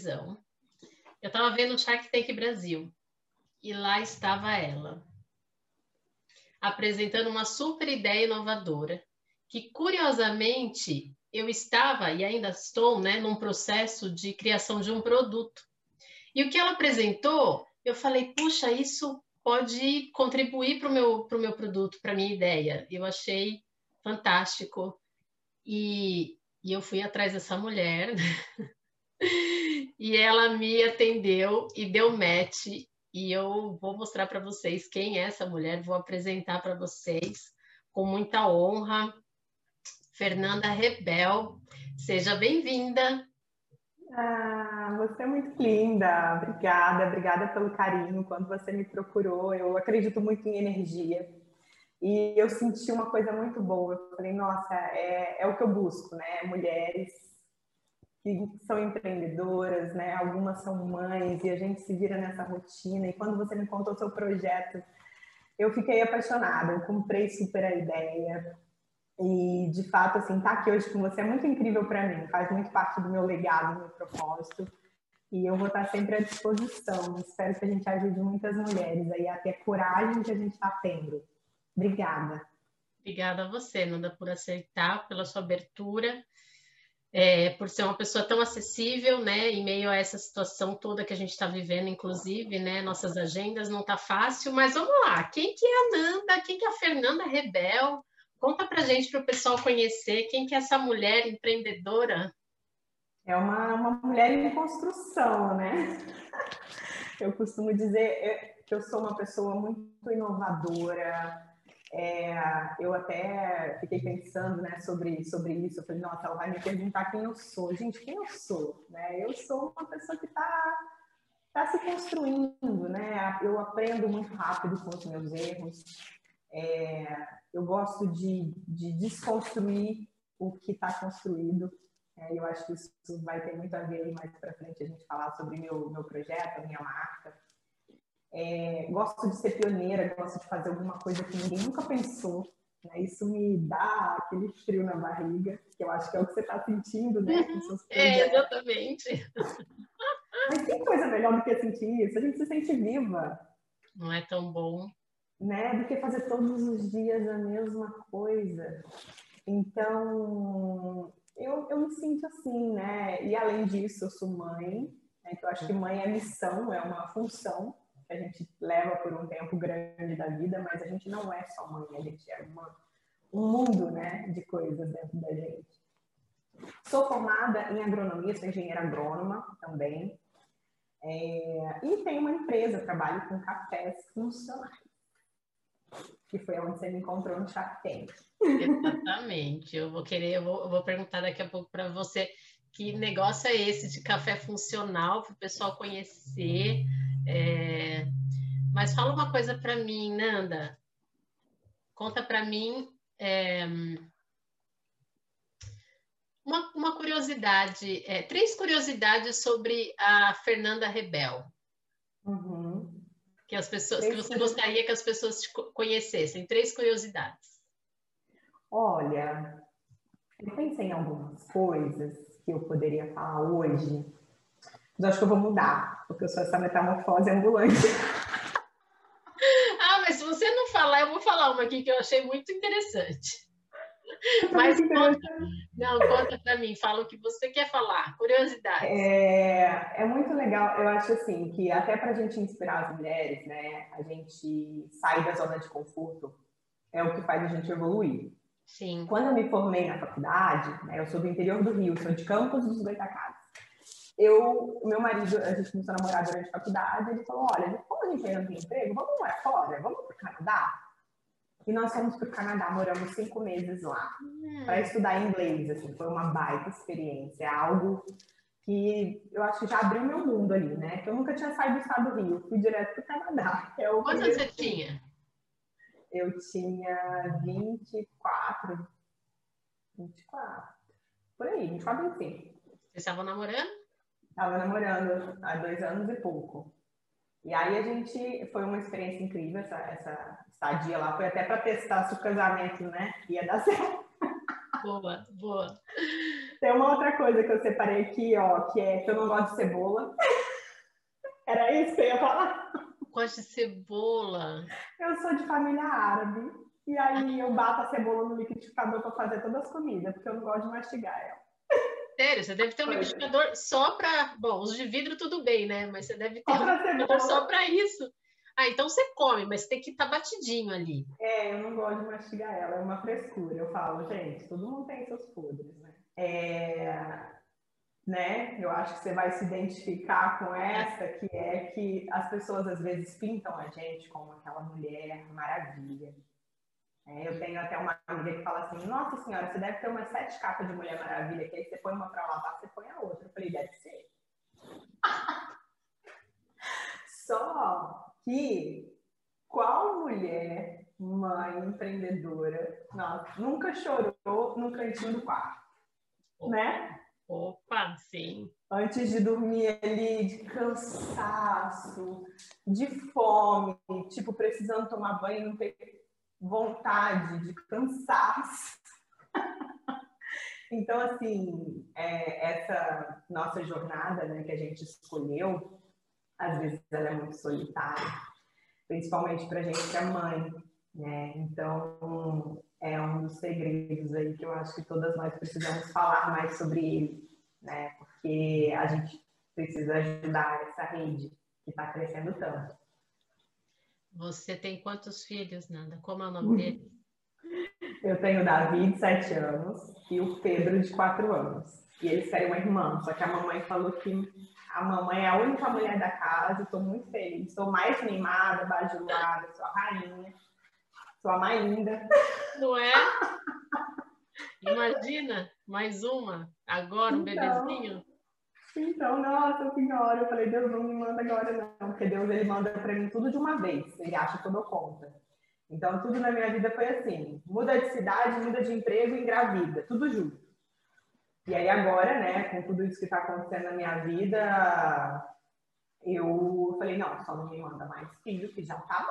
televisão. Eu estava vendo o Shark Tank Brasil e lá estava ela, apresentando uma super ideia inovadora, que curiosamente eu estava e ainda estou, né, num processo de criação de um produto. E o que ela apresentou, eu falei, puxa, isso pode contribuir para o meu, pro meu produto, para minha ideia. Eu achei fantástico. E, e eu fui atrás dessa mulher, e ela me atendeu e deu match. E eu vou mostrar para vocês quem é essa mulher, vou apresentar para vocês com muita honra. Fernanda Rebel, seja bem-vinda. Ah, você é muito linda. Obrigada, obrigada pelo carinho. Quando você me procurou, eu acredito muito em energia. E eu senti uma coisa muito boa. Eu falei, nossa, é, é o que eu busco, né? Mulheres que são empreendedoras, né? Algumas são mães e a gente se vira nessa rotina. E quando você me contou o seu projeto, eu fiquei apaixonada. Eu comprei super a ideia. E, de fato, assim, estar tá aqui hoje com você é muito incrível para mim. Faz muito parte do meu legado, do meu propósito. E eu vou estar sempre à disposição. Espero que a gente ajude muitas mulheres aí a ter a coragem que a gente está tendo Obrigada. Obrigada a você, Nanda, por aceitar, pela sua abertura, é, por ser uma pessoa tão acessível, né, em meio a essa situação toda que a gente está vivendo, inclusive, né, nossas agendas não tá fácil, mas vamos lá, quem que é a Nanda, quem que é a Fernanda Rebel? Conta pra gente, para o pessoal conhecer, quem que é essa mulher empreendedora? É uma, uma mulher em construção, né? Eu costumo dizer que eu sou uma pessoa muito inovadora, é, eu até fiquei pensando né, sobre, sobre isso. Eu falei, nossa, ela vai me perguntar quem eu sou. Gente, quem eu sou? Né? Eu sou uma pessoa que está tá se construindo, né? Eu aprendo muito rápido com os meus erros. É, eu gosto de, de desconstruir o que está construído. É, eu acho que isso vai ter muito a ver mais para frente a gente falar sobre meu, meu projeto, a minha marca. É, gosto de ser pioneira, gosto de fazer alguma coisa que ninguém nunca pensou. Né? Isso me dá aquele frio na barriga, que eu acho que é o que você está sentindo, né? Uhum. É, exatamente. Mas tem coisa melhor do que sentir isso? A gente se sente viva. Não é tão bom. Né? Do que fazer todos os dias a mesma coisa. Então, eu, eu me sinto assim, né? E além disso, eu sou mãe. Né? Então, eu acho que mãe é missão, é uma função que a gente leva por um tempo grande da vida, mas a gente não é só mãe, a gente é uma, um mundo né, de coisas dentro da gente. Sou formada em agronomia, sou engenheira agrônoma também. É, e tenho uma empresa, trabalho com cafés funcionais. Que foi onde você me encontrou no Tank. Exatamente. Eu vou querer, eu vou, eu vou perguntar daqui a pouco para você que negócio é esse de café funcional para o pessoal conhecer. É... Mas fala uma coisa para mim, Nanda. Conta para mim é... uma, uma, curiosidade, é, três curiosidades sobre a Fernanda Rebel. Uhum. Que as pessoas, que você gostaria que as pessoas te conhecessem. Três curiosidades. Olha, eu pensei em algumas coisas que eu poderia falar hoje mas acho que eu vou mudar, porque eu sou essa metamorfose ambulante. ah, mas se você não falar, eu vou falar uma aqui que eu achei muito interessante. Mas conta, não, conta para mim, fala o que você quer falar, curiosidade. É, é muito legal, eu acho assim, que até para a gente inspirar as mulheres, né, a gente sair da zona de conforto é o que faz a gente evoluir. Sim. Quando eu me formei na faculdade, né, eu sou do interior do Rio, sou de Campos dos Goitacazes eu, meu marido, a gente começou a namorar durante a faculdade, ele falou, olha, como a gente ainda não tem emprego, vamos morar fora, vamos para o Canadá? E nós fomos para o Canadá, moramos cinco meses lá, hum. para estudar inglês, assim, foi uma baita experiência, algo que eu acho que já abriu meu mundo ali, né? Que eu nunca tinha saído do estado do Rio, fui direto para o Canadá. É Quantos você tinha? Eu tinha 24, 24, por aí, 24, 25. Vocês estavam namorando? Estava namorando há dois anos e pouco. E aí a gente foi uma experiência incrível essa, essa estadia lá. Foi até para testar se o casamento, né, ia dar certo. Boa, boa. Tem uma outra coisa que eu separei aqui, ó, que é que eu não gosto de cebola. Era isso que eu ia falar. Gosto de cebola. Eu sou de família árabe. E aí eu bato a cebola no liquidificador para fazer todas as comidas, porque eu não gosto de mastigar ela. Sério, você deve ter um é. liquidificador só para. Bom, os de vidro tudo bem, né? Mas você deve ter um liquidificador só para isso. Ah, então você come, mas tem que estar tá batidinho ali. É, eu não gosto de mastigar ela, é uma frescura. Eu falo, gente, todo mundo tem seus podres, né? É, né? Eu acho que você vai se identificar com essa, que é que as pessoas às vezes pintam a gente como aquela mulher maravilha. É, eu tenho até uma amiga que fala assim: Nossa senhora, você deve ter umas sete capas de Mulher Maravilha, que aí você põe uma para lavar, você põe a outra. Eu falei: Deve ser. Só que qual mulher, mãe, empreendedora, nossa, nunca chorou no cantinho do quarto? Opa. Né? Opa, sim. Antes de dormir ali, de cansaço, de fome, tipo, precisando tomar banho, não ter vontade, de cansaço. então, assim, é, essa nossa jornada né, que a gente escolheu, às vezes ela é muito solitária, principalmente para a gente que é mãe, né? Então, é um dos segredos aí que eu acho que todas nós precisamos falar mais sobre ele, né? Porque a gente precisa ajudar essa rede que está crescendo tanto. Você tem quantos filhos, Nanda? Como é o nome dele? Eu tenho o Davi, de 7 anos, e o Pedro, de 4 anos. E eles uma irmã, só que a mamãe falou que a mamãe é a única mulher da casa, estou muito feliz. Estou mais mimada, bajulada, sou a rainha, sou a mais linda. Não é? Imagina, mais uma, agora um então, bebezinho. Então, nossa senhora, eu falei, Deus não me manda agora não, porque Deus ele manda para mim tudo de uma vez, ele acha que eu dou conta. Então, tudo na minha vida foi assim, muda de cidade, muda de emprego, engravida, tudo junto. E aí agora, né, com tudo isso que está acontecendo na minha vida, eu falei, não, só não me manda mais filho, que já tá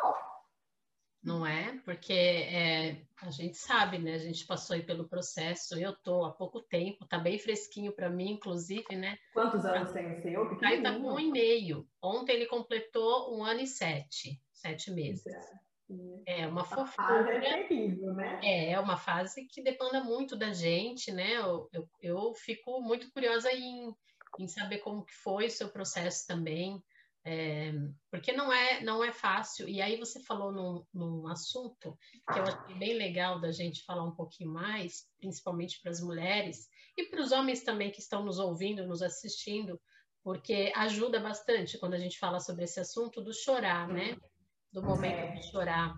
não é? Porque é, a gente sabe, né? A gente passou aí pelo processo. Eu tô há pouco tempo, tá bem fresquinho para mim, inclusive, né? Quantos anos tem o seu? Aí tá com um e meio. Ontem ele completou um ano e sete, sete meses. É uma fofura. É terrível, né? É, é uma fase que dependa muito da gente, né? Eu, eu, eu fico muito curiosa em, em saber como que foi o seu processo também. É, porque não é, não é fácil. E aí você falou num, num assunto que eu achei bem legal da gente falar um pouquinho mais, principalmente para as mulheres e para os homens também que estão nos ouvindo, nos assistindo, porque ajuda bastante quando a gente fala sobre esse assunto do chorar, né? Do momento de chorar.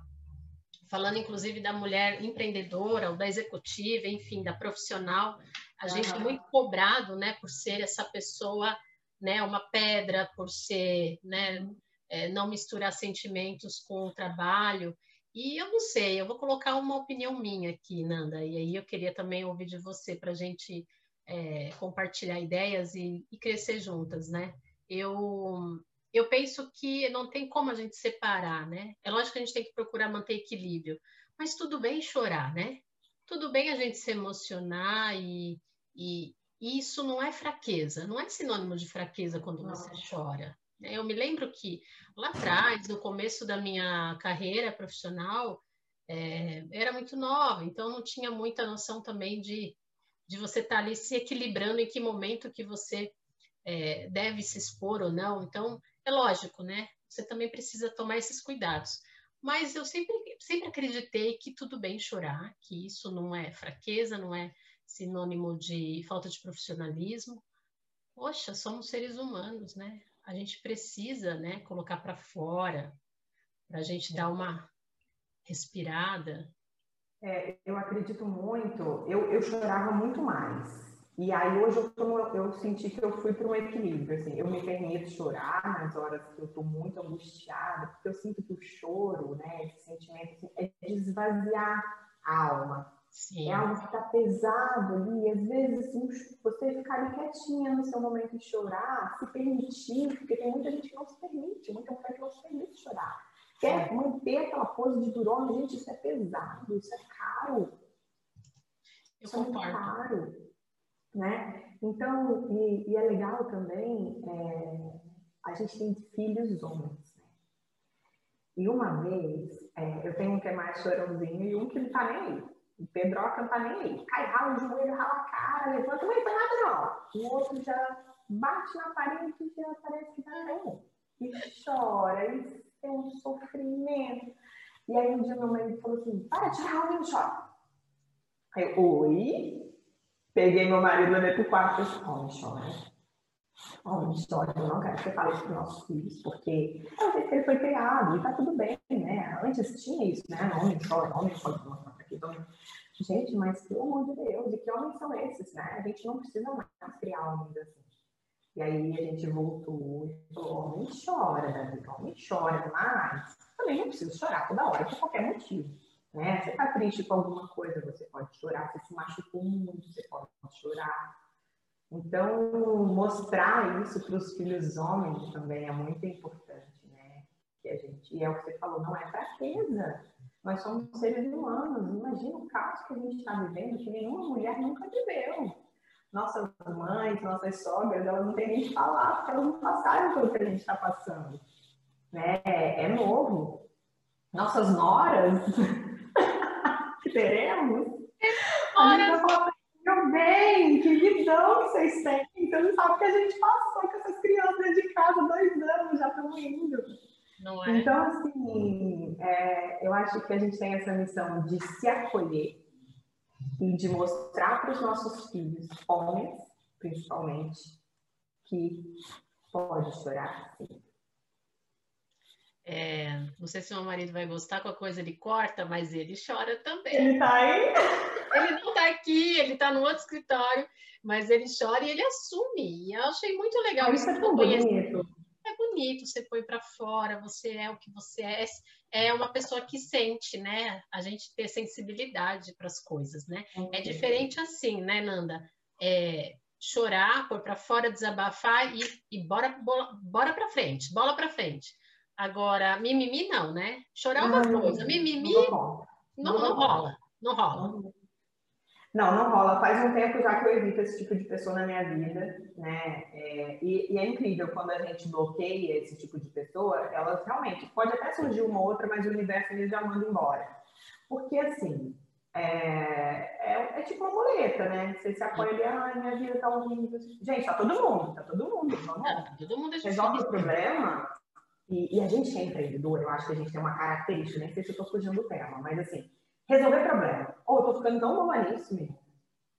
Falando inclusive da mulher empreendedora ou da executiva, enfim, da profissional, a gente é muito cobrado, né, por ser essa pessoa né, uma pedra por ser, né, é, não misturar sentimentos com o trabalho. E eu não sei, eu vou colocar uma opinião minha aqui, Nanda, e aí eu queria também ouvir de você para a gente é, compartilhar ideias e, e, crescer juntas, né? Eu, eu penso que não tem como a gente separar, né? É lógico que a gente tem que procurar manter equilíbrio, mas tudo bem chorar, né? Tudo bem a gente se emocionar e, e, e isso não é fraqueza, não é sinônimo de fraqueza quando você chora. Eu me lembro que lá atrás, no começo da minha carreira profissional, é, era muito nova, então não tinha muita noção também de, de você estar tá ali se equilibrando em que momento que você é, deve se expor ou não. Então, é lógico, né? Você também precisa tomar esses cuidados. Mas eu sempre, sempre acreditei que tudo bem chorar, que isso não é fraqueza, não é sinônimo de falta de profissionalismo. Poxa, somos seres humanos, né? A gente precisa, né, colocar para fora, para a gente dar uma respirada. É, eu acredito muito. Eu, eu chorava muito mais. E aí hoje eu, tô, eu senti que eu fui para um equilíbrio. Assim, eu me permito chorar nas horas que eu estou muito angustiada, porque eu sinto que o choro, né, esse sentimento, assim, é esvaziar a alma. Sim. É algo que está pesado ali. Às vezes, assim, você ficar ali quietinha no seu momento de chorar, se permitir, porque tem muita gente que não se permite, muita mulher que não se permite chorar. Quer manter aquela pose de durona, gente, isso é pesado, isso é caro. Eu isso concordo. É caro. né? Então, e, e é legal também, é, a gente tem filhos homens, né? E uma vez, é, eu tenho um que é mais chorãozinho e um que não tá nem aí. O Pedroca não tá nem aí. Cai, rala o joelho, rala a cara, levanta, não nada não. O outro já bate na parede e já parece que cair. E chora, e é um sofrimento. E aí um dia meu marido falou assim, para de tirar o chora. Aí eu, oi? Peguei meu marido, levei pro quarto e disse, homem chora. Homem chora, eu não quero que você fale isso para nossos filhos, porque é o jeito que ele foi criado e tá tudo bem, né? Antes tinha isso, né? Homem chora, homem pode mostrar homem... Gente, mas pelo amor de Deus, e que homens são esses, né? A gente não precisa mais criar homens assim. E aí a gente voltou e falou, homem chora, Davi, homem chora, mas também não precisa chorar toda hora por qualquer motivo. Né? Você está triste com alguma coisa, você pode chorar. Você se machucou muito, você pode chorar. Então, mostrar isso para os filhos homens também é muito importante, né? Que a gente, e é o que você falou, não é fraqueza. Nós somos seres humanos. Imagina o caos que a gente está vivendo, que nenhuma mulher nunca viveu. Nossas mães, nossas sogras, elas não têm nem que falar, porque elas não passaram pelo que a gente está passando. Né? É novo. Nossas noras teremos, a gente vai falar, meu bem, que visão que vocês têm. Então, não sabe o que a gente passou com essas crianças de casa, dois anos, já estão indo. É? Então, assim, é, eu acho que a gente tem essa missão de se acolher e de mostrar para os nossos filhos, homens, principalmente, que pode chorar sim. É, não sei se meu marido vai gostar, com a coisa ele corta, mas ele chora também. Ele tá aí? Ele não tá aqui, ele tá no outro escritório, mas ele chora e ele assume. E eu achei muito legal isso. É tão bonito. É bonito, você põe para fora, você é o que você é. É uma pessoa que sente, né? A gente ter sensibilidade para as coisas, né? É diferente assim, né, Nanda? É, chorar, pôr para fora, desabafar e, e bora, bora, bora para frente, bola para frente. Agora, mimimi não, né? Chorar é uma coisa, mimimi não, não, não, rola, não rola. Não, não rola. Faz um tempo já que eu evito esse tipo de pessoa na minha vida, né? É, e, e, é incrível quando a gente bloqueia esse tipo de pessoa, elas realmente pode até surgir uma outra, mas o universo ele já manda embora. Porque assim, é, é, é, tipo uma muleta, né? Você se apoia ali, ai, minha vida tá horrível. Gente, tá todo mundo, tá todo mundo. Vamos. Tá todo mundo Resolve o problema, e, e, a gente é empreendedor, eu acho que a gente tem uma característica, nem sei se eu estou fugindo do tema, mas assim, resolver problema. Ou oh, eu tô ficando tão boa nisso, mesmo.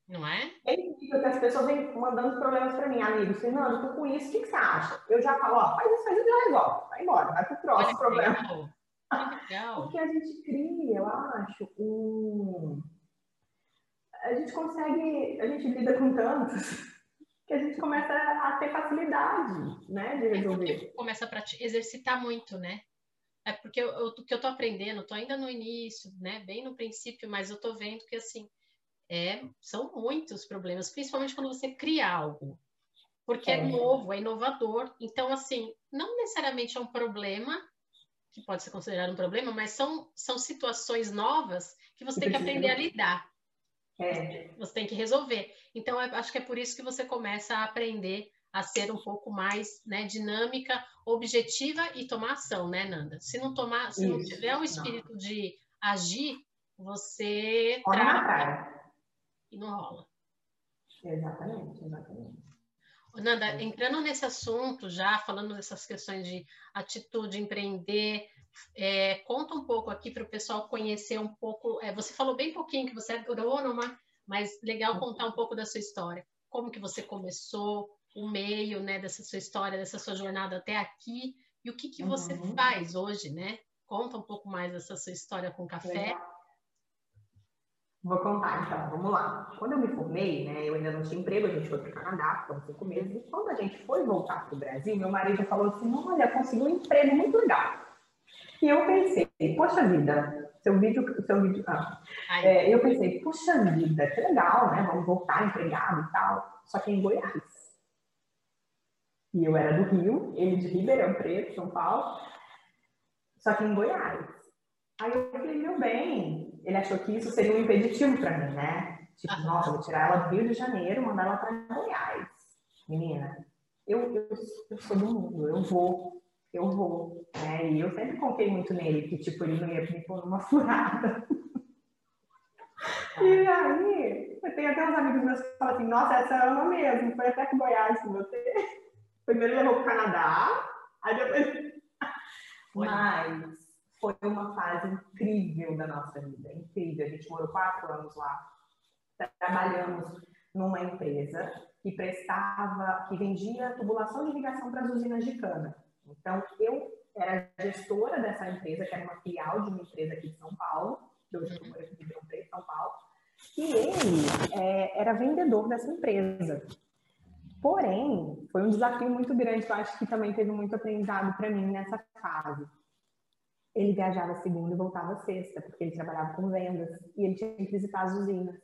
Não é? É incrível que as pessoas vêm mandando problemas para mim, amigo. Fernando, tô com isso, o que, que, você acha? Eu já falo, ó, faz isso, faz isso, já resolve. Vai embora, vai pro próximo Olha, problema. Legal. Porque a gente cria, eu acho, um. A gente consegue, a gente lida com tantos que a gente começa a ter facilidade, né, de resolver. É começa a exercitar muito, né? É porque eu, eu, o que eu tô aprendendo, tô ainda no início, né, bem no princípio, mas eu tô vendo que, assim, é, são muitos problemas, principalmente quando você cria algo. Porque é. é novo, é inovador. Então, assim, não necessariamente é um problema, que pode ser considerado um problema, mas são, são situações novas que você tem que aprender a lidar. É. Você tem que resolver. Então, acho que é por isso que você começa a aprender a ser um pouco mais né, dinâmica, objetiva e tomar ação, né, Nanda? Se não tomar, se isso. não tiver um espírito não. de agir, você Olha trava e não rola. Exatamente, exatamente. Nanda, entrando nesse assunto já, falando dessas questões de atitude, empreender, é, conta um pouco aqui para o pessoal conhecer um pouco. É, você falou bem pouquinho que você é agrônoma, mas legal contar um pouco da sua história. Como que você começou, o meio né, dessa sua história, dessa sua jornada até aqui, e o que, que você uhum. faz hoje, né? Conta um pouco mais dessa sua história com café. Legal. Vou contar então, vamos lá. Quando eu me formei, né, eu ainda não tinha emprego, a gente foi para o Canadá, ficamos cinco meses, e quando a gente foi voltar para o Brasil, meu marido falou assim: olha, consegui um emprego muito legal. E eu pensei, poxa vida, seu vídeo, seu vídeo, ah, é, eu pensei, poxa vida, que legal, né? Vamos voltar empregado e tal. Só que em Goiás. E eu era do Rio, ele de Ribeirão Preto, São Paulo. Só que em Goiás. Aí eu falei, meu bem, ele achou que isso seria um impeditivo para mim, né? Tipo, nossa, vou tirar ela do Rio de Janeiro, mandar ela para Goiás. Menina, eu, eu, eu sou do mundo, eu vou, eu vou. Né? E eu sempre confiei muito nele, que tipo, ele não ia me pôr numa furada. e aí, tenho até uns amigos meus que falam assim, nossa, essa é uma mesmo, foi até que Goiás com você. Primeiro levou para o Canadá, aí depois. Mas foi uma fase incrível da nossa vida, incrível. A gente morou quatro anos lá, trabalhamos numa empresa que prestava, que vendia tubulação de irrigação para as usinas de cana. Então, eu era gestora dessa empresa, que era uma filial de uma empresa aqui de São Paulo, que hoje eu moro aqui Preto, São Paulo, e ele é, era vendedor dessa empresa. Porém, foi um desafio muito grande, eu acho que também teve muito aprendizado para mim nessa fase. Ele viajava segunda e voltava sexta, porque ele trabalhava com vendas e ele tinha que visitar as usinas.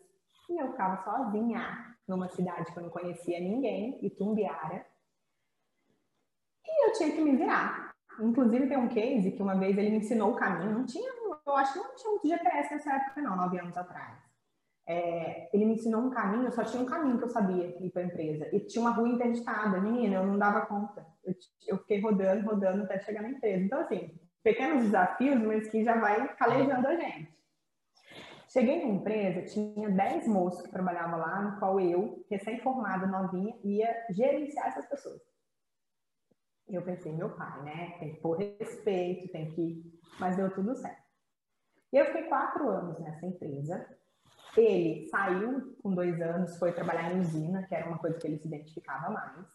E eu ficava sozinha numa cidade que eu não conhecia ninguém, Itumbiara. E eu tinha que me virar. Inclusive, tem um case que uma vez ele me ensinou o caminho. Não tinha, eu acho que não tinha muito GPS nessa época, não, nove anos atrás. É, ele me ensinou um caminho, só tinha um caminho que eu sabia ir para a empresa. E tinha uma rua interditada. Menina, eu não dava conta. Eu, eu fiquei rodando, rodando até chegar na empresa. Então, assim, pequenos desafios, mas que já vai calejando a gente. Cheguei na empresa, tinha 10 moços que trabalhavam lá, no qual eu, recém-formada, novinha, ia gerenciar essas pessoas. E eu pensei, meu pai, né? Tem que pôr respeito, tem que. Mas deu tudo certo. E eu fiquei quatro anos nessa empresa. Ele saiu com dois anos, foi trabalhar em usina, que era uma coisa que ele se identificava mais.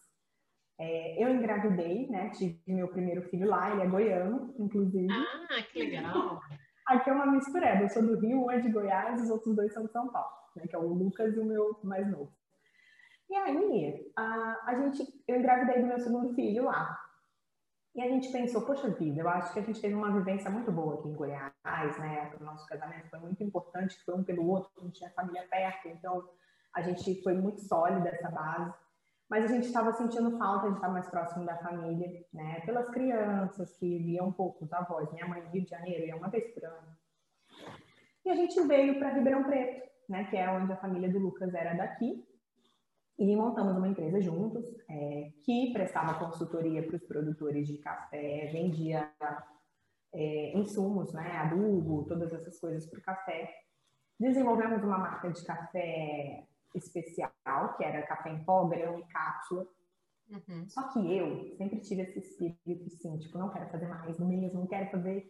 É, eu engravidei, né? Tive meu primeiro filho lá, ele é goiano, inclusive. Ah, que legal! Aqui é uma mistura, eu sou do Rio, um é de Goiás, os outros dois são de São Paulo, né? Que é o Lucas e o meu mais novo. E aí, a, a gente, eu engravidei do meu segundo filho lá. E a gente pensou, poxa vida, eu acho que a gente teve uma vivência muito boa aqui em Goiás, né? O nosso casamento foi muito importante, foi um pelo outro, a gente tinha família perto, então a gente foi muito sólida essa base. Mas a gente estava sentindo falta de estar mais próximo da família, né? Pelas crianças que viam um pouco os avós. Minha mãe Rio de Janeiro ia uma vez por ano. E a gente veio para Ribeirão Preto, né? Que é onde a família do Lucas era daqui. E montamos uma empresa juntos, é, que prestava consultoria para os produtores de café, vendia é, insumos, né? Adubo, todas essas coisas para o café. Desenvolvemos uma marca de café especial, que era café em pó, grão e cápsula. Uhum. Só que eu sempre tive esse espírito assim, tipo, não quero fazer mais mesmo, não quero fazer.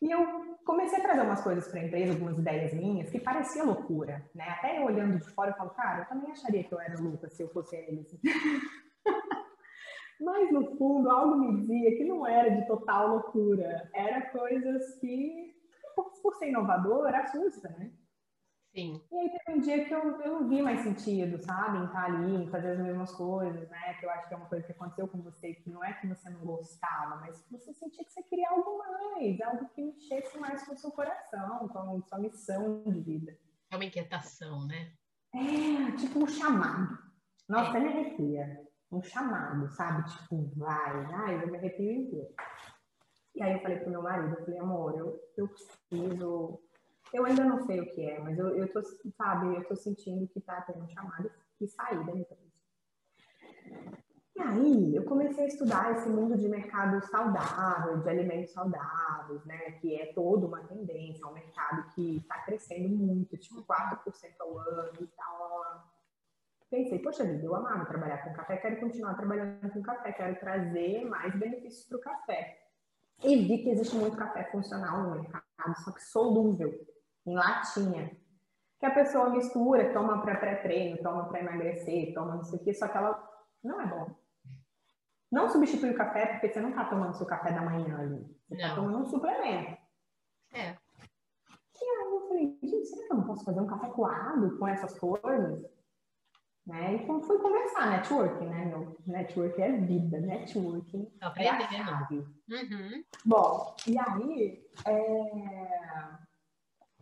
E eu comecei a trazer umas coisas para a empresa, algumas ideias minhas, que parecia loucura, né? Até eu olhando de fora, eu falo, cara, eu também acharia que eu era louca se eu fosse eles. Mas no fundo, algo me dizia que não era de total loucura, era coisas que, por, por ser inovador, assusta, né? Sim. E aí teve um dia que eu, eu não vi mais sentido, sabe? Em estar ali, em fazer as mesmas coisas, né? Que eu acho que é uma coisa que aconteceu com você, que não é que você não gostava, mas que você sentia que você queria algo mais, algo que mexesse mais com o seu coração, com a sua missão de vida. É uma inquietação, né? É, tipo um chamado. Nossa, é. até me arrepia. Um chamado, sabe? Tipo, vai, ai, eu me arrepio inteiro. E aí eu falei pro meu marido, eu falei, amor, eu, eu preciso eu ainda não sei o que é, mas eu, eu tô, sabe, eu tô sentindo que tá tendo um chamado de sair da empresa. E aí, eu comecei a estudar esse mundo de mercado saudável, de alimentos saudáveis, né? Que é toda uma tendência, é um mercado que está crescendo muito, tipo 4% ao ano e tal. Pensei, poxa vida, eu amava trabalhar com café, quero continuar trabalhando com café, quero trazer mais benefícios para o café. E vi que existe muito café funcional no mercado, só que solúvel em latinha. Que a pessoa mistura, toma para pré-treino, toma para emagrecer, toma não sei o só que ela não é bom. Não substitui o café porque você não está tomando seu café da manhã ali. Você está tomando um suplemento. É. E aí eu falei, gente, será que eu não posso fazer um café coado com essas coisas? Né? E fui conversar, networking, né? Meu networking é vida, networking. Tá aprendendo. É uhum. Bom, e aí é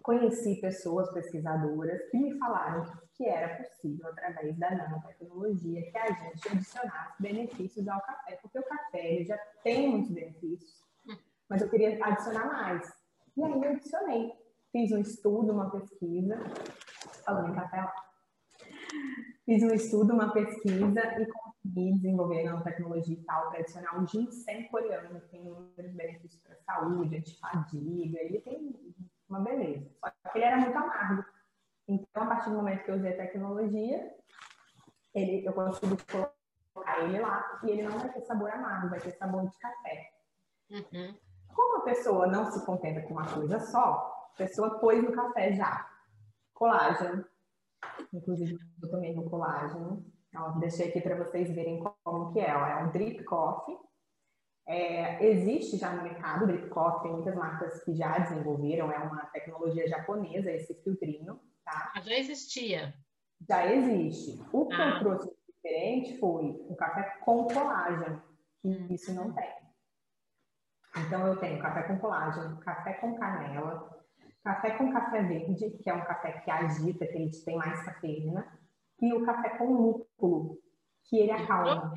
conheci pessoas pesquisadoras que me falaram que era possível, através da nanotecnologia, que a gente adicionasse benefícios ao café, porque o café já tem muitos benefícios, mas eu queria adicionar mais. E aí eu adicionei. Fiz um estudo, uma pesquisa, falando em café lá. Fiz um estudo, uma pesquisa e consegui desenvolver nanotecnologia e tal tradicional de ginseng coreano, que tem inúmeros benefícios para a saúde, antifadiga, ele tem uma beleza. Só que ele era muito amargo. Então, a partir do momento que eu usei a tecnologia, ele, eu consegui colocar ele lá e ele não vai ter sabor amargo, vai ter sabor de café. Uhum. Como a pessoa não se contenta com uma coisa só, a pessoa pôs no café já colágeno. Inclusive, eu tomei no colágeno. Ó, deixei aqui para vocês verem como que é. Ó, é um drip coffee. É, existe já no mercado o drip coffee, tem muitas marcas que já desenvolveram, é uma tecnologia japonesa, esse filtrinho, tá? Já existia. Já existe. O que ah. eu trouxe diferente foi um café com colágeno, que hum. isso não tem. Então eu tenho café com colágeno, café com canela, café com café verde, que é um café que agita, que ele tem mais cafeína, e o café com lúpulo, que ele acalma.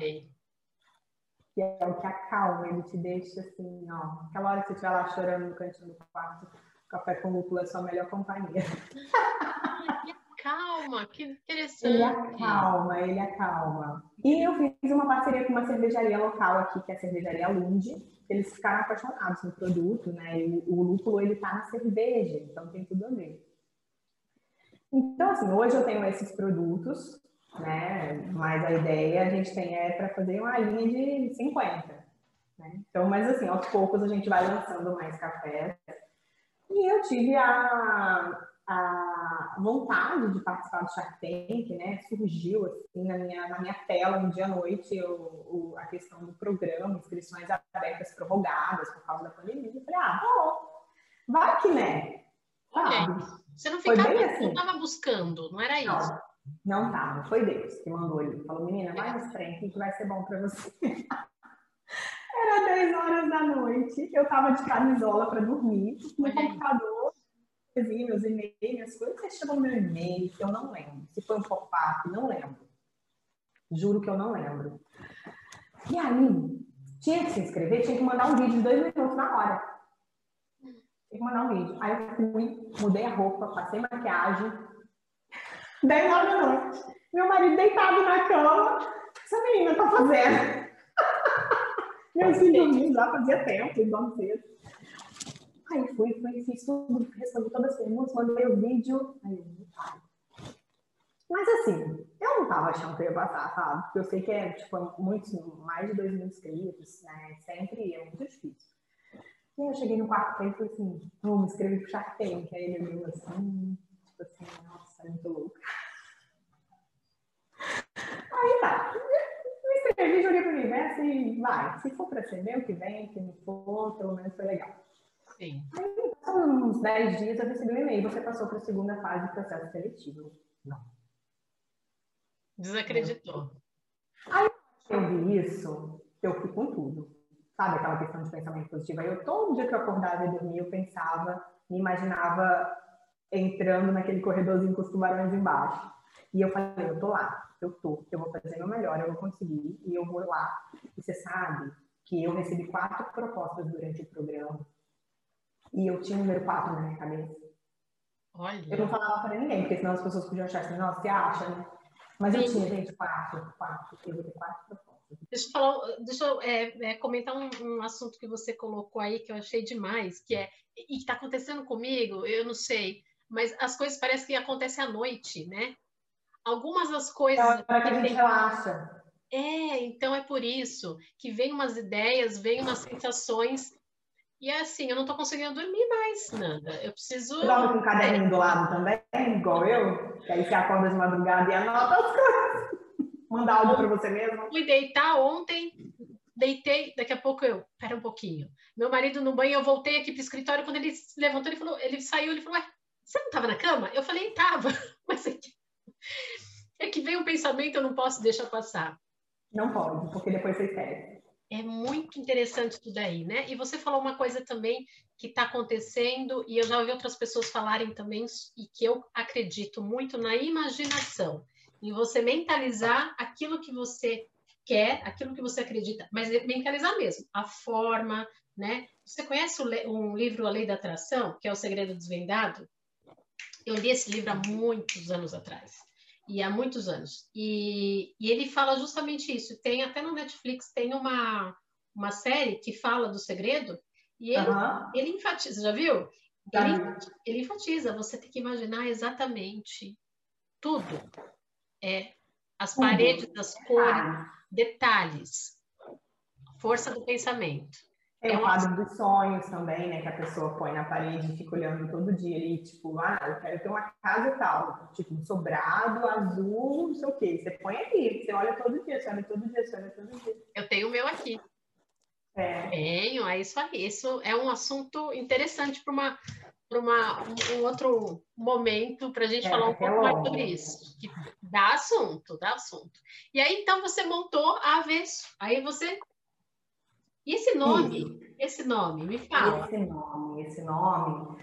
Que é o que acalma, ele te deixa assim, ó. Aquela hora que você estiver lá chorando no cantinho do quarto, o café com lúpulo é sua melhor companhia. Calma, que interessante. Ele acalma, ele acalma. E eu fiz uma parceria com uma cervejaria local aqui, que é a cervejaria Lund, eles ficaram apaixonados no produto, né? E o, lúpulo ele tá na cerveja, então tem tudo a ver. Então, assim, hoje eu tenho esses produtos, né? Mas a ideia a gente tem é para fazer uma linha de 50. Né? Então, mas assim, aos poucos a gente vai lançando mais cafés. E eu tive a, a vontade de participar do Shark Tank, né, surgiu assim na minha, na minha tela um dia à noite o, o, a questão do programa, inscrições abertas prorrogadas por causa da pandemia. Eu falei, ah, bom, vai que né. Sabe? Você não ficava, assim. não estava buscando, não era isso? Não, não tava, foi Deus que mandou ele. Falou, menina, vai nesse trem que vai ser bom para você. Era 10 horas da noite, eu tava de camisola para dormir, no Olha computador, vi meus e-mails, minhas coisas, você chegou no meu e-mail, que eu não lembro. Se foi um pop-up, não lembro. Juro que eu não lembro. E aí, tinha que se inscrever, tinha que mandar um vídeo de dois minutos na hora. Tinha que mandar um vídeo. Aí eu fui, mudei a roupa, passei maquiagem. 10 horas da noite. Meu marido deitado na cama. O que essa menina tá fazendo? Meus filhos dormindo lá fazia tempo, igual cedo. Aí fui, fui, fiz tudo, respondi todas as perguntas, mandei o vídeo. Aí eu, Mas assim, eu não tava achando que eu ia passar, sabe? Porque eu sei que é, tipo, muitos, mais de dois mil inscritos, né? Sempre é muito difícil. E eu cheguei no quarto dele e falei assim, vou me inscrever pro Shark Tank. Aí ele olhou assim, tipo assim, nossa, é muito louca. Aí tá, me inscrevi, joguei pro universo e vai. Se for pra ser meu que vem, que não for, pelo menos foi legal. Sim. Aí, uns 10 dias, eu recebi um e-mail. Você passou para a segunda fase do processo seletivo. Não. Desacreditou. Aí eu vi isso, eu fui com tudo. Sabe aquela questão de pensamento positivo? Aí eu, todo dia que eu acordava e dormia, eu pensava, me imaginava entrando naquele corredorzinho com os tubarões embaixo. E eu falei, eu tô lá, eu tô, eu vou fazer meu melhor, eu vou conseguir, e eu vou lá. E você sabe que eu recebi quatro propostas durante o programa e eu tinha o número 4 na minha cabeça. Olha. Eu não falava para ninguém, porque senão as pessoas podiam achar assim, nossa, você acha, né? Mas Sim. eu tinha, gente, 4, 4, eu vou ter 4 propostas. Deixa eu, falar, deixa eu é, é, comentar um, um, assunto que você colocou aí que eu achei demais, que é, e que está acontecendo comigo, eu não sei, mas as coisas parecem que acontecem à noite, né? Algumas das coisas. É para que a gente relaxa. É, então é por isso que vem umas ideias, vem umas sensações e é assim, eu não tô conseguindo dormir mais, Nanda. Eu preciso. Você dorme com um caderninho do lado também, igual eu? Que aí você acorda de madrugada e anota as coisas. Manda áudio para você mesmo. Fui deitar ontem, deitei, daqui a pouco eu, pera um pouquinho. Meu marido no banho, eu voltei aqui pro escritório, quando ele se levantou, ele falou, ele saiu, ele falou, ué, você não tava na cama? Eu falei, tava, mas é que, é que vem um pensamento, eu não posso deixar passar. Não pode, porque depois você esquece. É muito interessante tudo aí, né? E você falou uma coisa também que está acontecendo, e eu já ouvi outras pessoas falarem também, e que eu acredito muito na imaginação, em você mentalizar aquilo que você quer, aquilo que você acredita, mas mentalizar mesmo, a forma, né? Você conhece um livro A Lei da Atração, que é O Segredo Desvendado? Eu li esse livro há muitos anos atrás. E há muitos anos. E, e ele fala justamente isso. Tem até no Netflix, tem uma, uma série que fala do segredo. E ele, uhum. ele enfatiza, já viu? Ele, ele enfatiza, você tem que imaginar exatamente tudo. É, as paredes, as cores, detalhes. Força do pensamento. Tem é o quadro dos sonhos também, né? Que a pessoa põe na parede e fica olhando todo dia ali, tipo, ah, eu quero ter uma casa tal. Tipo, um sobrado, azul, não sei o quê. Você põe aqui, você olha todo dia, você olha todo dia, você olha todo dia. Eu tenho o meu aqui. É. Tenho, é isso aí. Isso é um assunto interessante para uma para um, um outro momento para a gente é, falar um pouco é mais sobre isso. Que dá assunto, dá assunto. E aí, então, você montou a avesso. Aí você e esse nome, Isso. esse nome, me fala. Esse nome, esse nome,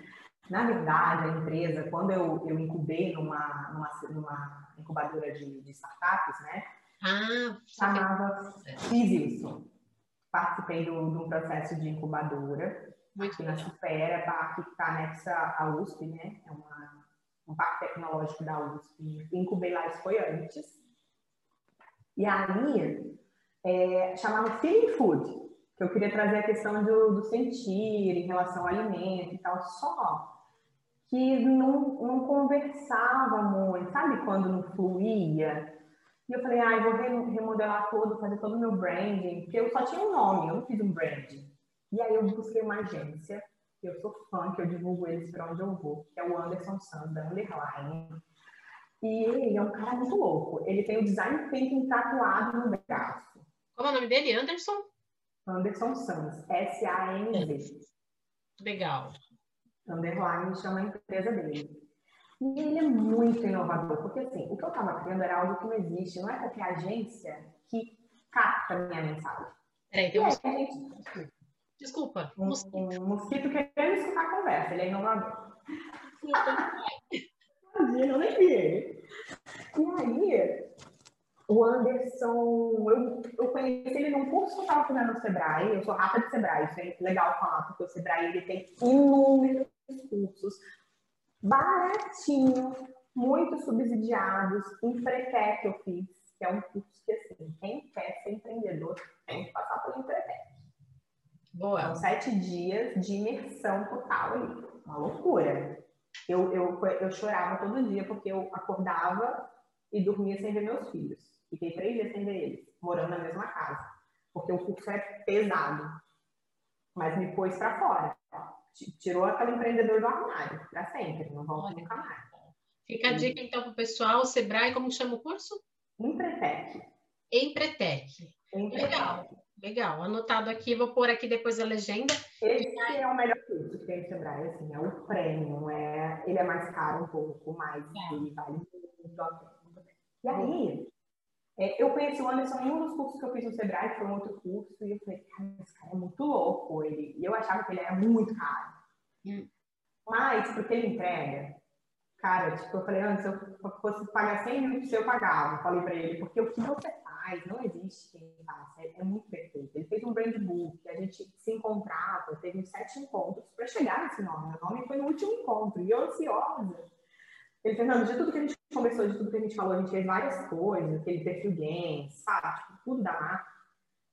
na verdade, a empresa, quando eu, eu incubei numa, numa, numa incubadora de, de startups, né? Ah, chamava, fiz isso. Participei do, de um processo de incubadora Muito aqui na Supera, que está anexa à USP, né? É uma, um parque tecnológico da USP. Incubei lá, isso foi antes. E aí, é, chamava Feeling Food que eu queria trazer a questão do, do sentir em relação ao alimento e tal, só que não, não conversava muito, sabe quando não fluía? E eu falei, ah, vou remodelar tudo, fazer todo o meu branding, porque eu só tinha um nome, eu não fiz um branding. E aí eu busquei uma agência, eu sou fã, que eu divulgo eles para onde eu vou, que é o Anderson Sands, da Underline. E ele é um cara muito louco. Ele tem o design thinking tatuado no braço. Qual é o nome dele? Anderson? Anderson Sanz, S-A-N-Z. Legal. Underline chama a empresa dele. E ele é muito inovador, porque assim, o que eu estava criando era algo que não existe, não é qualquer agência que capta a minha mensagem. Peraí, tem um mosquito. Desculpa. Um mosquito. um mosquito querendo escutar a conversa, ele é inovador. Imagina, eu nem vi ele. E aí, o Anderson, eu, eu conheci ele num curso que eu estava fazendo no Sebrae, eu sou rata de Sebrae, isso é legal falar, porque o Sebrae ele tem inúmeros cursos, baratinho, muito subsidiados, Empretec que eu fiz, que é um curso que, assim, quem quer ser empreendedor tem que passar pelo Empretec. Boa. São sete dias de imersão total ali, uma loucura. Eu, eu, eu chorava todo dia porque eu acordava e dormia sem ver meus filhos. Fiquei três dias sem ver eles, morando na mesma casa. Porque o curso é pesado. Mas me pôs para fora. Tirou aquele empreendedor do armário, para sempre. Não volta nunca mais. Fica a dica então para o pessoal, o Sebrae, como chama o curso? Empretec. Empretec. Empretec. Legal, legal. Anotado aqui, vou pôr aqui depois a legenda. Esse é o melhor curso que tem no Sebrae, assim, é o prêmio, é, ele é mais caro um pouco, mas é. ele vale muito E aí, é, eu conheci o Anderson em um dos cursos que eu fiz no Sebrae, que foi um outro curso, e eu falei, cara, esse cara é muito louco. Ele, e eu achava que ele era muito caro. Hum. Mas, porque ele entrega, cara, tipo, eu falei, antes, se eu fosse pagar 100 mil, eu pagava. Falei pra ele, porque o que você faz, não existe quem faça, é, é muito perfeito. Ele fez um brand book, a gente se encontrava, teve sete encontros para chegar nesse nome. O nome foi no último encontro, e eu ansiosa ele, Fernando, de tudo que a gente conversou, de tudo que a gente falou, a gente fez várias coisas, aquele perfil games, sabe? Tipo, tudo da marca.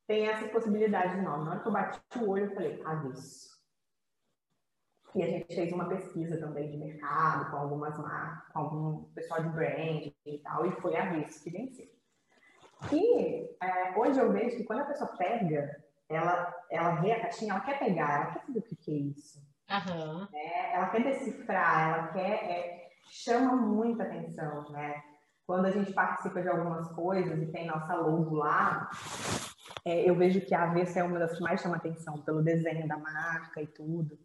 Tem essa possibilidade de nome. Na hora que eu bati o olho, eu falei, avesso. E a gente fez uma pesquisa também de mercado com algumas marcas, com algum pessoal de brand e tal, e foi avesso que venceu. E é, hoje eu vejo que quando a pessoa pega, ela, ela vê a caixinha, ela quer pegar, ela quer saber o que, que é isso. Uhum. É, ela quer decifrar, ela quer. É, chama muita atenção, né? Quando a gente participa de algumas coisas e tem nossa logo lá, é, eu vejo que a Avessa é uma das que mais chama atenção, pelo desenho da marca e tudo.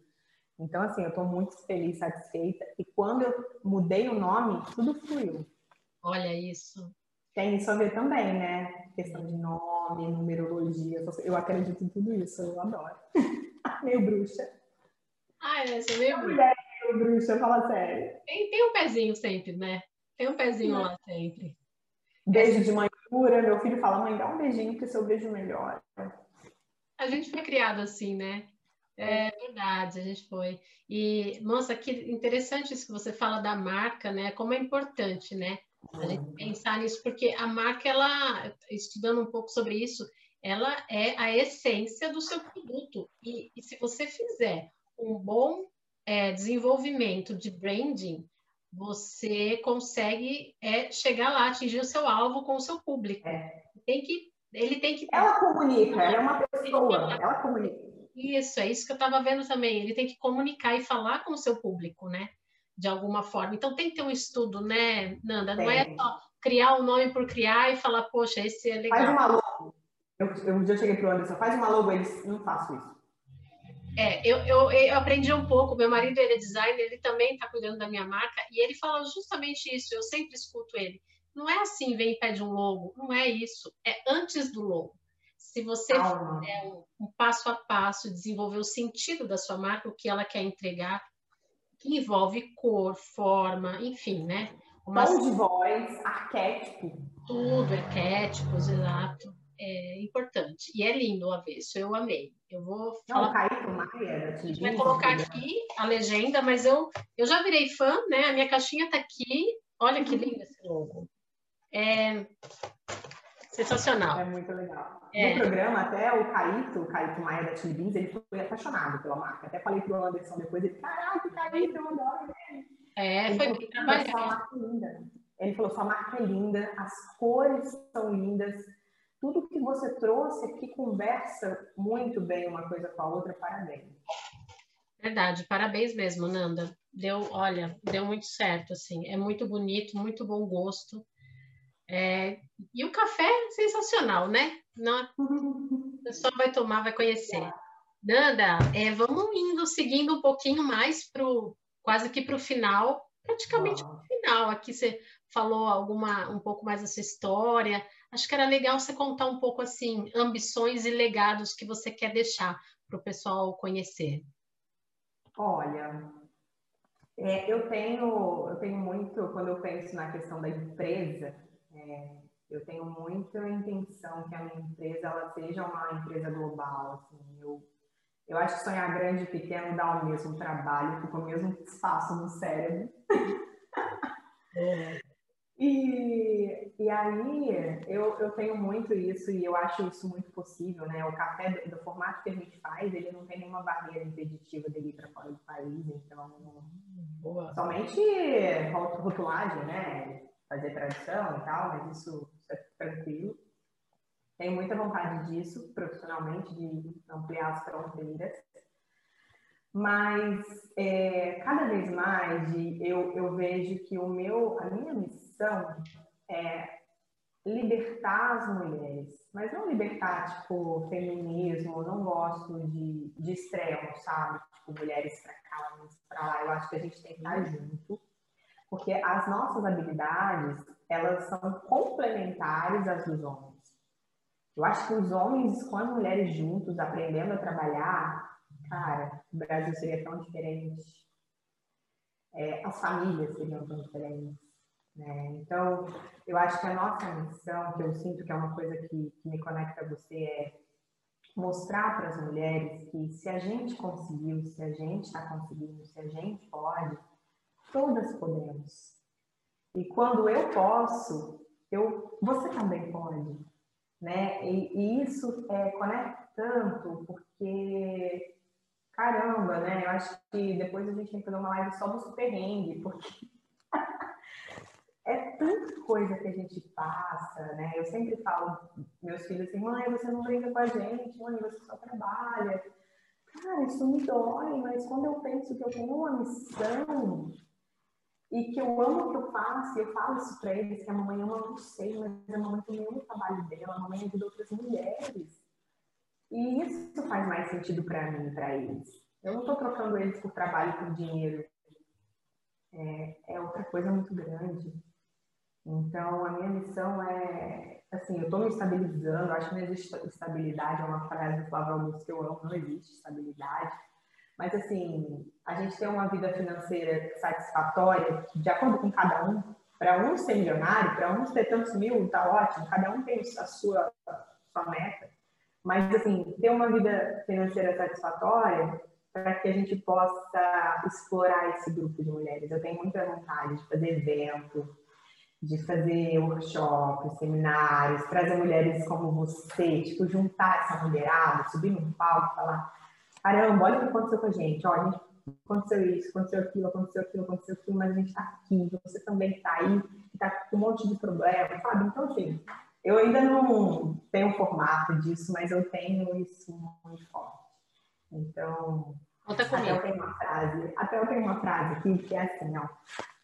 Então, assim, eu estou muito feliz, satisfeita. E quando eu mudei o nome, tudo fluiu. Olha isso. Tem isso a ver também, né? Questão de nome, numerologia. Eu acredito em tudo isso, eu adoro. meio bruxa. Ah, é, sou meio bruxa bruxa, fala sério. Tem, tem um pezinho sempre, né? Tem um pezinho lá sempre. Beijo de mãe pura, meu filho fala, mãe, dá um beijinho que seu beijo melhor. A gente foi criado assim, né? É verdade, a gente foi. E, nossa, que interessante isso que você fala da marca, né? Como é importante, né? A gente uhum. pensar nisso, porque a marca, ela, estudando um pouco sobre isso, ela é a essência do seu produto. E, e se você fizer um bom é, desenvolvimento de branding, você consegue é, chegar lá, atingir o seu alvo com o seu público. É. Tem que, ele tem que. Ela comunica, ela é uma pessoa, ela comunica. Isso, é isso que eu estava vendo também. Ele tem que comunicar e falar com o seu público, né? De alguma forma. Então tem que ter um estudo, né, Nanda? Não é só criar o um nome por criar e falar, poxa, esse é legal. Faz uma logo. Eu, eu um dia eu cheguei pro Anderson, faz uma logo, eles não faço isso. É, eu, eu, eu, aprendi um pouco. Meu marido ele é designer, ele também está cuidando da minha marca e ele fala justamente isso. Eu sempre escuto ele. Não é assim, vem e pede um logo. Não é isso. É antes do logo. Se você fizer um, um, passo a passo, desenvolver o sentido da sua marca, o que ela quer entregar, que envolve cor, forma, enfim, né? Uma... Tom de voz, arquétipo. Tudo, arquétipos, exato. É importante. E é lindo o avesso, eu amei. Eu vou falar. Não, Caíto Maia, a gente vai colocar aqui a legenda, mas eu, eu já virei fã, né? A minha caixinha tá aqui. Olha que lindo esse logo. É sensacional. É muito legal. É. No programa, até o Caíto, o Caíto Maia da Chili Beans, ele foi apaixonado pela marca. Até falei pro Anderson depois, ele, caraca, Caíto, eu adoro ele. É, ele foi bem trabalhado. É linda. Ele falou, sua marca é linda, as cores são lindas, tudo que você trouxe aqui conversa muito bem uma coisa com a outra, parabéns. Verdade, parabéns mesmo, Nanda. Deu, olha, deu muito certo, assim, é muito bonito, muito bom gosto. É, e o café é sensacional, né? Não, o pessoal vai tomar, vai conhecer. Nanda, é, vamos indo, seguindo um pouquinho mais pro, quase que para o final, praticamente para o final. Aqui você falou alguma um pouco mais dessa história, acho que era legal você contar um pouco assim, ambições e legados que você quer deixar para o pessoal conhecer. Olha, é, eu tenho eu tenho muito quando eu penso na questão da empresa, é, eu tenho muita intenção que a minha empresa ela seja uma empresa global. Assim, eu eu acho que sonhar grande e pequeno dá o mesmo trabalho, fica o mesmo espaço no cérebro. É. E, e aí eu, eu tenho muito isso e eu acho isso muito possível, né? O café do, do formato que a gente faz, ele não tem nenhuma barreira impeditiva dele ir para fora do país, então Boa. somente rotulagem, né? Fazer tradição e tal, mas isso, isso é tranquilo. Tenho muita vontade disso profissionalmente, de ampliar as fronteiras. Mas é, cada vez mais eu, eu vejo que o meu, a minha missão é libertar as mulheres, mas não libertar, tipo, feminismo, eu não gosto de, de extremo, sabe? Tipo, mulheres para cá, mulheres para lá, eu acho que a gente tem que estar junto, porque as nossas habilidades, elas são complementares às dos homens. Eu acho que os homens com as mulheres juntos, aprendendo a trabalhar, cara, o Brasil seria tão diferente. É, as famílias seriam tão diferentes. Né? Então, eu acho que a nossa missão, que eu sinto que é uma coisa que, que me conecta a você, é mostrar para as mulheres que se a gente conseguiu, se a gente está conseguindo, se a gente pode, todas podemos. E quando eu posso, eu, você também pode. Né? E, e isso é, conecta tanto, porque caramba, né? Eu acho que depois a gente tem que fazer uma live só do perrengue, porque é tanta coisa que a gente passa, né? Eu sempre falo meus filhos assim, mãe, você não brinca com a gente, mãe, você só trabalha. Cara, isso me dói, mas quando eu penso que eu tenho uma missão e que eu amo o que eu faço, e eu falo isso para eles, que a mamãe ama você, mas a mamãe também ama o trabalho dela, a mamãe ajuda outras mulheres. E isso faz mais sentido para mim, para eles. Eu não estou trocando eles por trabalho, por dinheiro. É, é, outra coisa muito grande. Então, a minha missão é, assim, eu estou me estabilizando, acho que não existe estabilidade, é uma frase do Flávio Augusto que eu amo, não existe estabilidade. Mas, assim, a gente tem uma vida financeira satisfatória, de acordo com cada um. Para um ser milionário, para um ter tantos mil, tá ótimo, cada um tem a sua, a sua meta. Mas, assim, ter uma vida financeira satisfatória para que a gente possa explorar esse grupo de mulheres. Eu tenho muita vontade de fazer evento, de fazer workshops, seminários, trazer mulheres como você, tipo, juntar essa mulherada, subir no palco e falar: caramba, olha o que aconteceu com a gente, ó, a gente aconteceu isso, aconteceu aquilo, aconteceu aquilo, aconteceu aquilo, mas a gente está aqui, você também está aí, está com um monte de problema, sabe? Então, assim, eu ainda não tenho formato disso, mas eu tenho isso muito forte. Então, Conta até eu tenho uma frase, até eu tenho uma frase aqui que é assim, ó.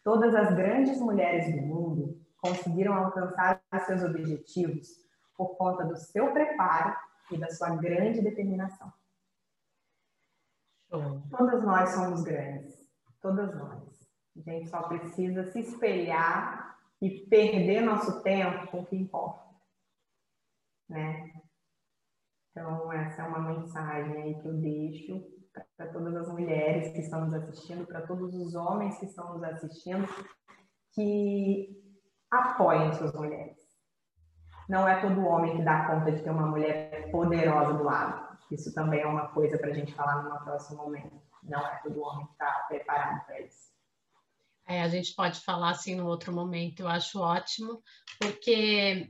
Todas as grandes mulheres do mundo conseguiram alcançar os seus objetivos por conta do seu preparo e da sua grande determinação. Todas nós somos grandes, todas nós. A gente só precisa se espelhar e perder nosso tempo com o que importa, né? Então essa é uma mensagem aí que eu deixo para todas as mulheres que estão nos assistindo, para todos os homens que estão nos assistindo, que apoiem suas mulheres. Não é todo homem que dá conta de ter uma mulher poderosa do lado. Isso também é uma coisa para a gente falar num próximo momento. Não é todo homem que está preparado para isso. É, a gente pode falar assim no outro momento, eu acho ótimo, porque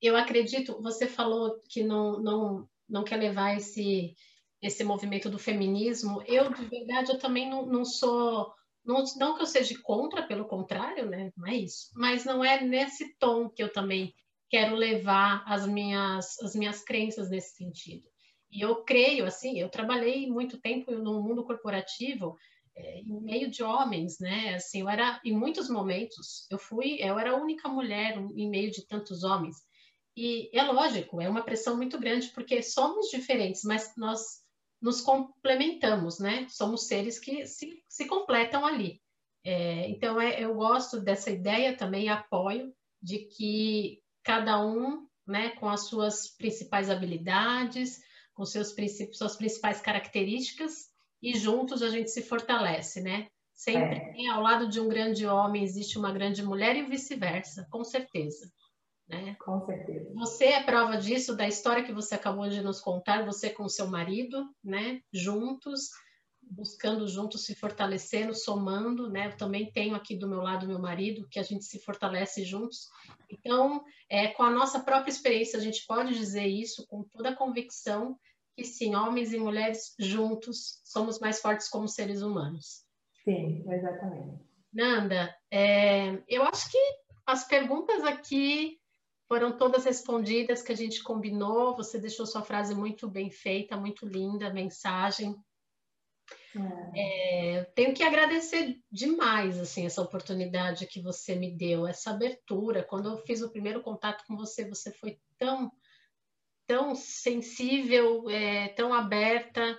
eu acredito, você falou que não, não, não quer levar esse, esse movimento do feminismo. Eu, de verdade, eu também não, não sou. Não, não que eu seja contra, pelo contrário, né? Não é isso. Mas não é nesse tom que eu também quero levar as minhas, as minhas crenças nesse sentido. E eu creio, assim, eu trabalhei muito tempo no mundo corporativo é, em meio de homens, né? Assim, eu era, em muitos momentos, eu fui, eu era a única mulher em meio de tantos homens. E é lógico, é uma pressão muito grande, porque somos diferentes, mas nós nos complementamos, né? Somos seres que se, se completam ali. É, então, é, eu gosto dessa ideia também, apoio de que cada um, né, com as suas principais habilidades, com seus suas principais características, e juntos a gente se fortalece, né? Sempre é. ao lado de um grande homem existe uma grande mulher e vice-versa, com certeza. Né? Com certeza. Você é prova disso, da história que você acabou de nos contar, você com seu marido, né? Juntos, buscando juntos se fortalecendo, somando, né? Eu também tenho aqui do meu lado meu marido, que a gente se fortalece juntos. Então, é, com a nossa própria experiência, a gente pode dizer isso com toda a convicção que sim, homens e mulheres juntos somos mais fortes como seres humanos. Sim, exatamente. Nanda, é, eu acho que as perguntas aqui foram todas respondidas que a gente combinou. Você deixou sua frase muito bem feita, muito linda, mensagem. É. É, tenho que agradecer demais assim essa oportunidade que você me deu, essa abertura. Quando eu fiz o primeiro contato com você, você foi tão tão sensível, é, tão aberta.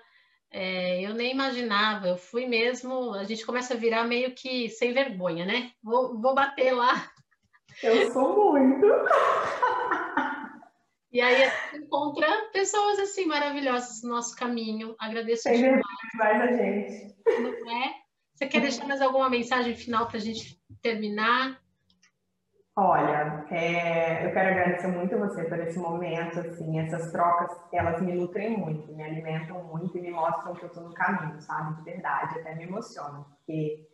É, eu nem imaginava, eu fui mesmo. A gente começa a virar meio que sem vergonha, né? Vou, vou bater lá eu sou muito. E aí a gente encontra pessoas assim maravilhosas no nosso caminho. Agradeço Tem demais. mais a gente. Não é? Você quer deixar mais alguma mensagem final para a gente terminar? Olha, é, eu quero agradecer muito você por esse momento, assim, essas trocas, elas me nutrem muito, me alimentam muito e me mostram que eu estou no caminho, sabe, de verdade, até me emocionam, porque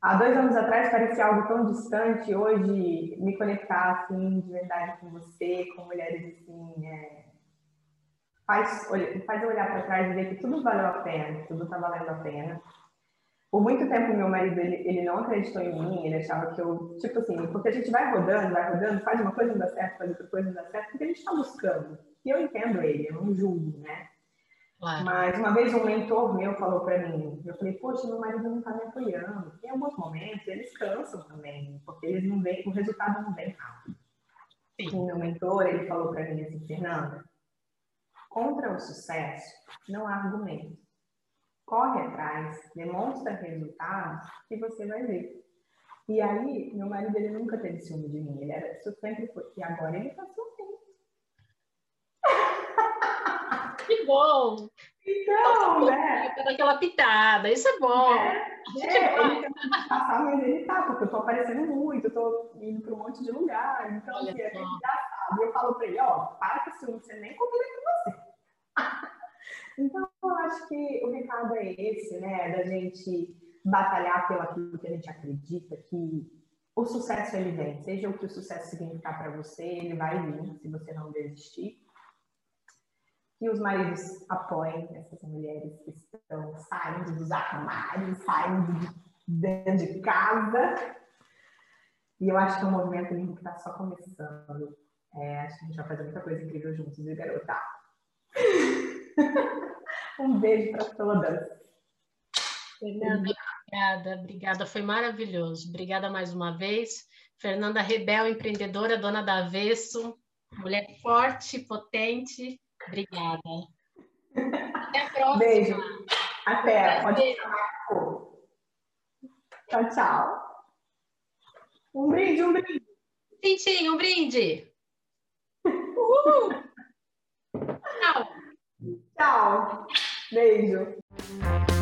há dois anos atrás parecia algo tão distante, hoje me conectar assim de verdade com você, com mulheres assim, é, faz, faz eu olhar para trás e ver que tudo valeu a pena, tudo está valendo a pena. Por muito tempo, meu marido, ele, ele não acreditou em mim, ele achava que eu, tipo assim, porque a gente vai rodando, vai rodando, faz uma coisa não dá certo, faz outra coisa não dá certo, porque a gente está buscando. E eu entendo ele, eu não julgo, né? Claro. Mas uma vez um mentor meu falou para mim, eu falei, poxa, meu marido não está me apoiando. Em alguns momentos eles cansam também, porque eles não veem, o resultado não vem rápido. Sim. E meu mentor, ele falou para mim assim, Fernanda, contra o sucesso não há argumento. Corre atrás, demonstra resultados que você vai ver. E aí, meu marido, ele nunca teve ciúme de mim, ele era, sempre foi, e agora ele está ciúme Que bom! Então, né? Daquela pitada, isso é bom. É, é ele passar, mas ele tá, porque eu tô aparecendo muito, eu tô indo para um monte de lugar, então assim, é engraçado. E eu falo para ele, ó, para com ciúme, você nem combina com. Então, eu acho que o recado é esse, né? Da gente batalhar pelo aquilo que a gente acredita, que o sucesso ele vem. Seja o que o sucesso significar para você, ele vai vir, se você não desistir. Que os maridos apoiem essas mulheres que estão saindo dos armários, saindo de dentro de casa. E eu acho que é um movimento lindo que está só começando. É, acho que a gente vai fazer muita coisa incrível juntos, viu, garota? um beijo para todas. Fernanda, obrigada, obrigada. Foi maravilhoso. Obrigada mais uma vez. Fernanda Rebel, empreendedora, dona da Avesso, mulher forte, potente. Obrigada. Até a próxima. Beijo. Até. Pode. Tchau, tchau. Um brinde, um brinde. Tintim, um brinde. Uhul. Tchau. Tchau. Beijo.